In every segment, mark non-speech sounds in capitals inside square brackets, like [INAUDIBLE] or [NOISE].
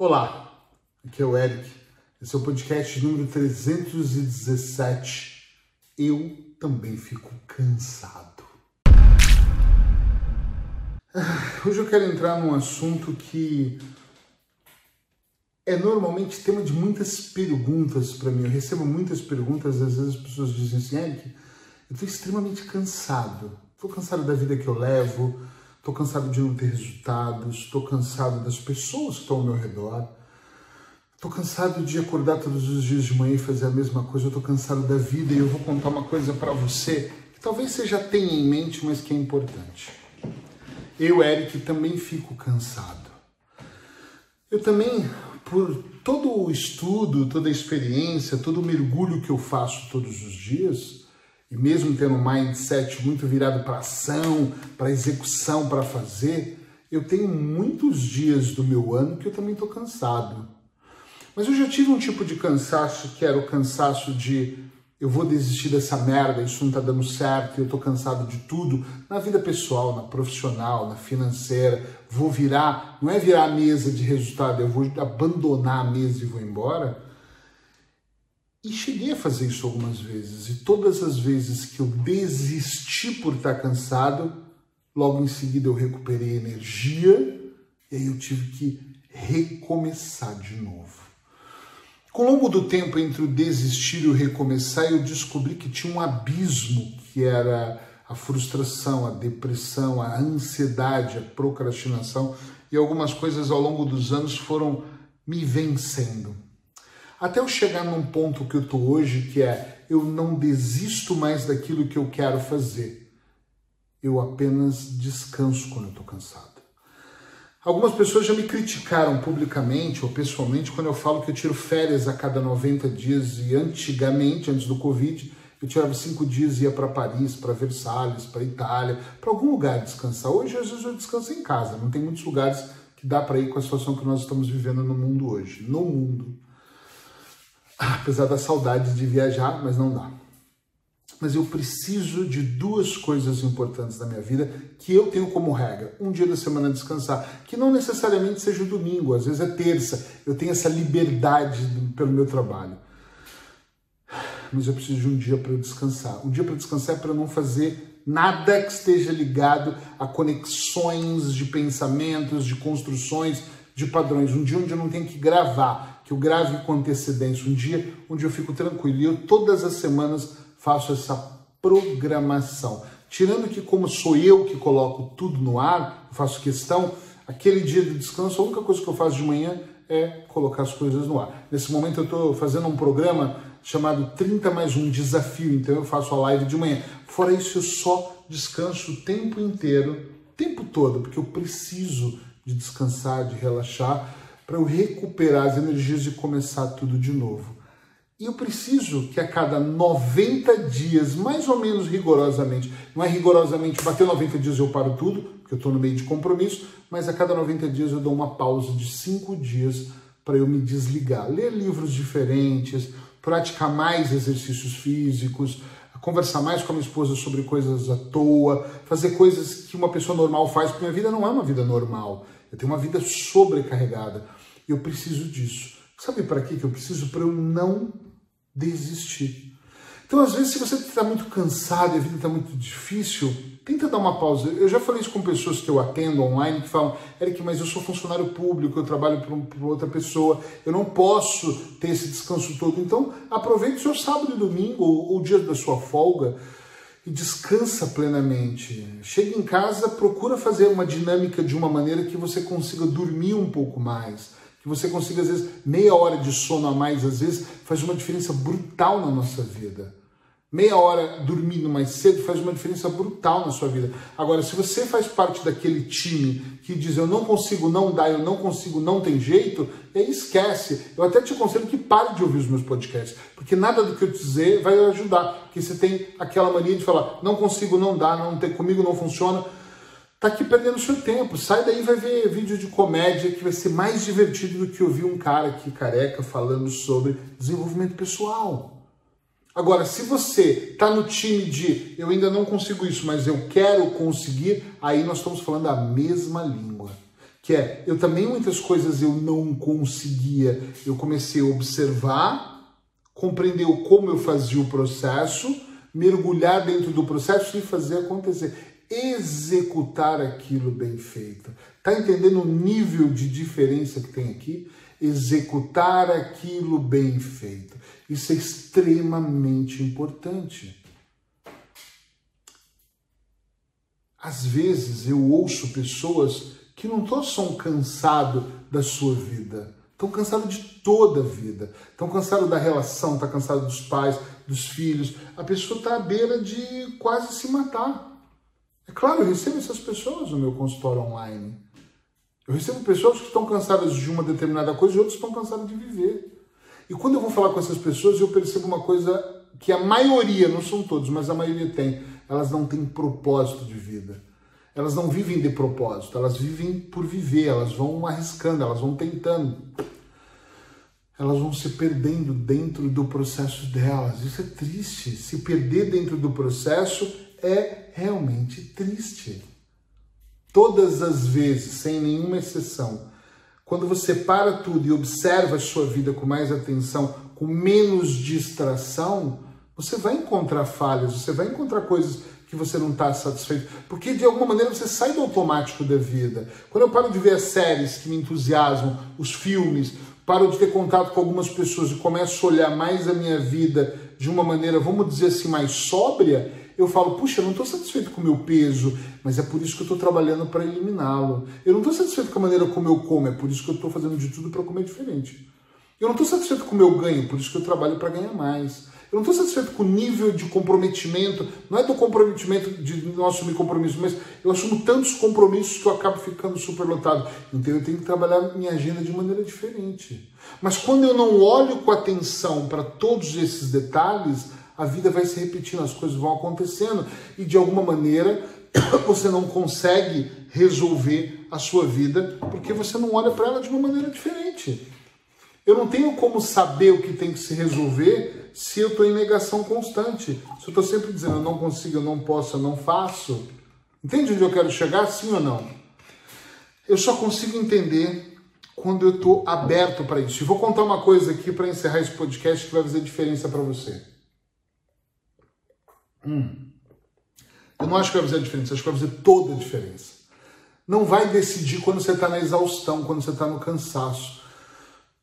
Olá, aqui é o Eric. Esse é o podcast número 317. Eu também fico cansado. Ah, hoje eu quero entrar num assunto que é normalmente tema de muitas perguntas para mim. Eu recebo muitas perguntas, às vezes as pessoas dizem assim, Eric, eu estou extremamente cansado. Estou cansado da vida que eu levo, estou cansado de não ter resultados, estou cansado das pessoas que estão ao meu redor, estou cansado de acordar todos os dias de manhã e fazer a mesma coisa, estou cansado da vida e eu vou contar uma coisa para você que talvez você já tenha em mente, mas que é importante. Eu, Eric, também fico cansado. Eu também, por todo o estudo, toda a experiência, todo o mergulho que eu faço todos os dias, e mesmo tendo um mindset muito virado para ação, para execução, para fazer, eu tenho muitos dias do meu ano que eu também estou cansado. Mas eu já tive um tipo de cansaço que era o cansaço de eu vou desistir dessa merda, isso não está dando certo, eu estou cansado de tudo, na vida pessoal, na profissional, na financeira, vou virar, não é virar a mesa de resultado, eu vou abandonar a mesa e vou embora. E cheguei a fazer isso algumas vezes. E todas as vezes que eu desisti por estar cansado, logo em seguida eu recuperei energia e aí eu tive que recomeçar de novo. Com o longo do tempo entre o desistir e o recomeçar, eu descobri que tinha um abismo que era a frustração, a depressão, a ansiedade, a procrastinação e algumas coisas ao longo dos anos foram me vencendo. Até eu chegar num ponto que eu estou hoje, que é eu não desisto mais daquilo que eu quero fazer. Eu apenas descanso quando eu estou cansado. Algumas pessoas já me criticaram publicamente ou pessoalmente quando eu falo que eu tiro férias a cada 90 dias e antigamente, antes do Covid, eu tirava cinco dias e ia para Paris, para Versalhes, para Itália, para algum lugar descansar. Hoje, às vezes, eu descanso em casa. Não tem muitos lugares que dá para ir com a situação que nós estamos vivendo no mundo hoje. No mundo apesar da saudade de viajar, mas não dá. Mas eu preciso de duas coisas importantes na minha vida que eu tenho como regra. Um dia da semana descansar, que não necessariamente seja o domingo, às vezes é terça. Eu tenho essa liberdade pelo meu trabalho. Mas eu preciso de um dia para descansar. Um dia para descansar é para não fazer nada que esteja ligado a conexões de pensamentos, de construções, de padrões. Um dia onde eu não tenho que gravar que eu grave com antecedência um dia onde eu fico tranquilo. E eu todas as semanas faço essa programação. Tirando que, como sou eu que coloco tudo no ar, faço questão, aquele dia de descanso, a única coisa que eu faço de manhã é colocar as coisas no ar. Nesse momento eu estou fazendo um programa chamado 30 mais um desafio, então eu faço a live de manhã. Fora isso, eu só descanso o tempo inteiro, tempo todo, porque eu preciso de descansar, de relaxar para eu recuperar as energias e começar tudo de novo. E eu preciso que a cada 90 dias, mais ou menos rigorosamente, não é rigorosamente bater 90 dias eu paro tudo, porque eu estou no meio de compromisso, mas a cada 90 dias eu dou uma pausa de 5 dias para eu me desligar, ler livros diferentes, praticar mais exercícios físicos, conversar mais com a minha esposa sobre coisas à toa, fazer coisas que uma pessoa normal faz, porque minha vida não é uma vida normal. Eu tenho uma vida sobrecarregada. Eu preciso disso. Sabe para que eu preciso? Para eu não desistir. Então, às vezes, se você está muito cansado e a vida está muito difícil, tenta dar uma pausa. Eu já falei isso com pessoas que eu atendo online que falam: Eric, mas eu sou funcionário público, eu trabalho para outra pessoa, eu não posso ter esse descanso todo. Então, aproveite o seu sábado e domingo, ou o dia da sua folga, e descansa plenamente. Chega em casa, procura fazer uma dinâmica de uma maneira que você consiga dormir um pouco mais. Que você consiga, às vezes, meia hora de sono a mais, às vezes, faz uma diferença brutal na nossa vida. Meia hora dormindo mais cedo faz uma diferença brutal na sua vida. Agora, se você faz parte daquele time que diz eu não consigo, não dá, eu não consigo, não tem jeito, aí esquece. Eu até te aconselho que pare de ouvir os meus podcasts, porque nada do que eu te dizer vai ajudar. Porque você tem aquela mania de falar não consigo, não dá, não tem, comigo não funciona. Tá aqui perdendo seu tempo. Sai daí e vai ver vídeo de comédia que vai ser mais divertido do que ouvir um cara aqui careca falando sobre desenvolvimento pessoal. Agora, se você está no time de eu ainda não consigo isso, mas eu quero conseguir, aí nós estamos falando a mesma língua. que é eu também muitas coisas eu não conseguia. Eu comecei a observar, compreender como eu fazia o processo, mergulhar dentro do processo e fazer acontecer, executar aquilo bem feito. Tá entendendo o nível de diferença que tem aqui? Executar aquilo bem feito. Isso é extremamente importante. Às vezes eu ouço pessoas que não estão só cansados da sua vida, estão cansados de toda a vida, estão cansados da relação, estão tá cansados dos pais, dos filhos. A pessoa está à beira de quase se matar. É claro, eu recebo essas pessoas no meu consultório online. Eu recebo pessoas que estão cansadas de uma determinada coisa e outras estão cansadas de viver. E quando eu vou falar com essas pessoas, eu percebo uma coisa que a maioria, não são todos, mas a maioria tem. Elas não têm propósito de vida elas não vivem de propósito, elas vivem por viver, elas vão arriscando, elas vão tentando. Elas vão se perdendo dentro do processo delas. Isso é triste. Se perder dentro do processo é realmente triste. Todas as vezes, sem nenhuma exceção, quando você para tudo e observa a sua vida com mais atenção, com menos distração, você vai encontrar falhas, você vai encontrar coisas que você não está satisfeito. Porque de alguma maneira você sai do automático da vida. Quando eu paro de ver as séries que me entusiasmam, os filmes, paro de ter contato com algumas pessoas e começo a olhar mais a minha vida de uma maneira, vamos dizer assim, mais sóbria, eu falo, puxa, eu não estou satisfeito com o meu peso, mas é por isso que eu estou trabalhando para eliminá-lo. Eu não estou satisfeito com a maneira como eu como, é por isso que eu estou fazendo de tudo para comer diferente. Eu não estou satisfeito com o meu ganho, por isso que eu trabalho para ganhar mais. Eu não estou satisfeito com o nível de comprometimento, não é do comprometimento de não assumir compromisso, mas eu assumo tantos compromissos que eu acabo ficando superlotado. Então eu tenho que trabalhar minha agenda de maneira diferente. Mas quando eu não olho com atenção para todos esses detalhes, a vida vai se repetindo, as coisas vão acontecendo e de alguma maneira [COUGHS] você não consegue resolver a sua vida porque você não olha para ela de uma maneira diferente. Eu não tenho como saber o que tem que se resolver se eu estou em negação constante. Se eu estou sempre dizendo eu não consigo, eu não posso, eu não faço. Entende onde eu quero chegar? Sim ou não? Eu só consigo entender quando eu estou aberto para isso. E vou contar uma coisa aqui para encerrar esse podcast que vai fazer diferença para você. Hum. Eu não acho que vai fazer diferença, acho que vai fazer toda a diferença. Não vai decidir quando você está na exaustão, quando você está no cansaço.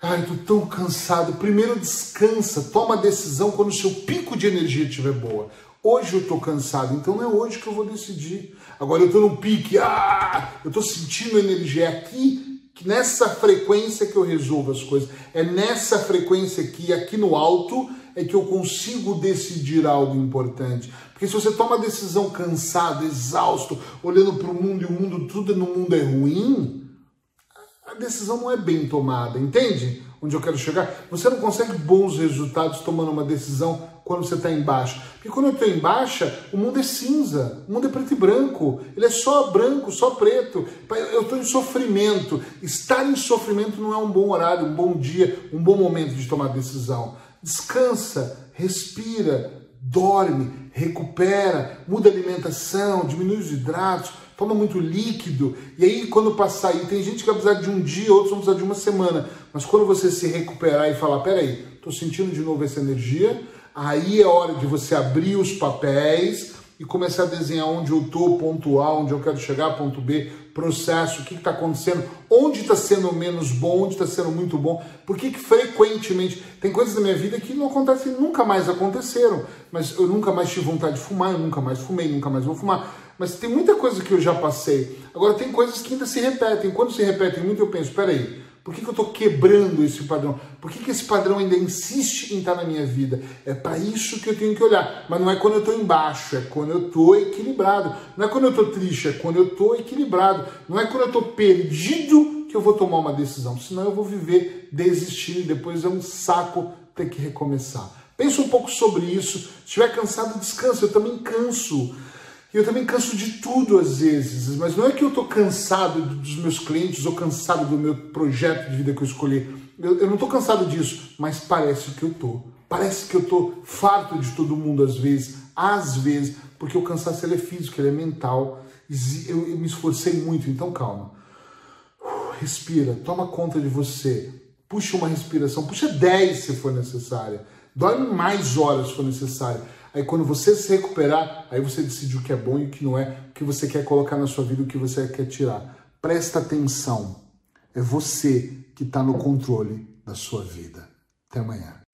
Ai, tô tão cansado. Primeiro descansa, toma a decisão quando o seu pico de energia estiver boa. Hoje eu tô cansado, então não é hoje que eu vou decidir. Agora eu tô no pique, ah, eu tô sentindo energia é aqui, nessa frequência que eu resolvo as coisas. É nessa frequência aqui, aqui no alto, é que eu consigo decidir algo importante. Porque se você toma a decisão cansado, exausto, olhando para o mundo e o mundo, tudo no mundo é ruim, a decisão não é bem tomada, entende? Onde eu quero chegar? Você não consegue bons resultados tomando uma decisão quando você está em baixa. Porque quando eu estou em baixa, o mundo é cinza, o mundo é preto e branco, ele é só branco, só preto. Eu estou em sofrimento. Estar em sofrimento não é um bom horário, um bom dia, um bom momento de tomar decisão. Descansa, respira, dorme, recupera, muda a alimentação, diminui os hidratos toma muito líquido, e aí quando passar aí, tem gente que vai precisar de um dia, outros vão precisar de uma semana, mas quando você se recuperar e falar, peraí, tô sentindo de novo essa energia, aí é hora de você abrir os papéis e começar a desenhar onde eu tô, ponto A, onde eu quero chegar, ponto B, processo, o que está acontecendo, onde está sendo menos bom, onde está sendo muito bom, por que frequentemente tem coisas na minha vida que não acontecem, nunca mais aconteceram, mas eu nunca mais tive vontade de fumar, eu nunca mais fumei, nunca mais vou fumar mas tem muita coisa que eu já passei. Agora, tem coisas que ainda se repetem. Quando se repetem muito, eu penso: peraí, por que, que eu estou quebrando esse padrão? Por que, que esse padrão ainda insiste em estar na minha vida? É para isso que eu tenho que olhar. Mas não é quando eu estou embaixo, é quando eu estou equilibrado. Não é quando eu estou triste, é quando eu estou equilibrado. Não é quando eu estou perdido que eu vou tomar uma decisão. Senão eu vou viver desistindo e depois é um saco ter que recomeçar. Pense um pouco sobre isso. Se estiver cansado, descansa. Eu também canso. Eu também canso de tudo às vezes, mas não é que eu estou cansado dos meus clientes ou cansado do meu projeto de vida que eu escolhi. Eu, eu não estou cansado disso, mas parece que eu estou. Parece que eu estou farto de todo mundo às vezes, às vezes, porque o cansaço ele é físico, ele é mental. Eu, eu me esforcei muito, então calma. respira, toma conta de você, puxa uma respiração, puxa 10 se for necessário, dorme mais horas se for necessário. Aí quando você se recuperar, aí você decide o que é bom e o que não é, o que você quer colocar na sua vida, o que você quer tirar. Presta atenção. É você que está no controle da sua vida. Até amanhã.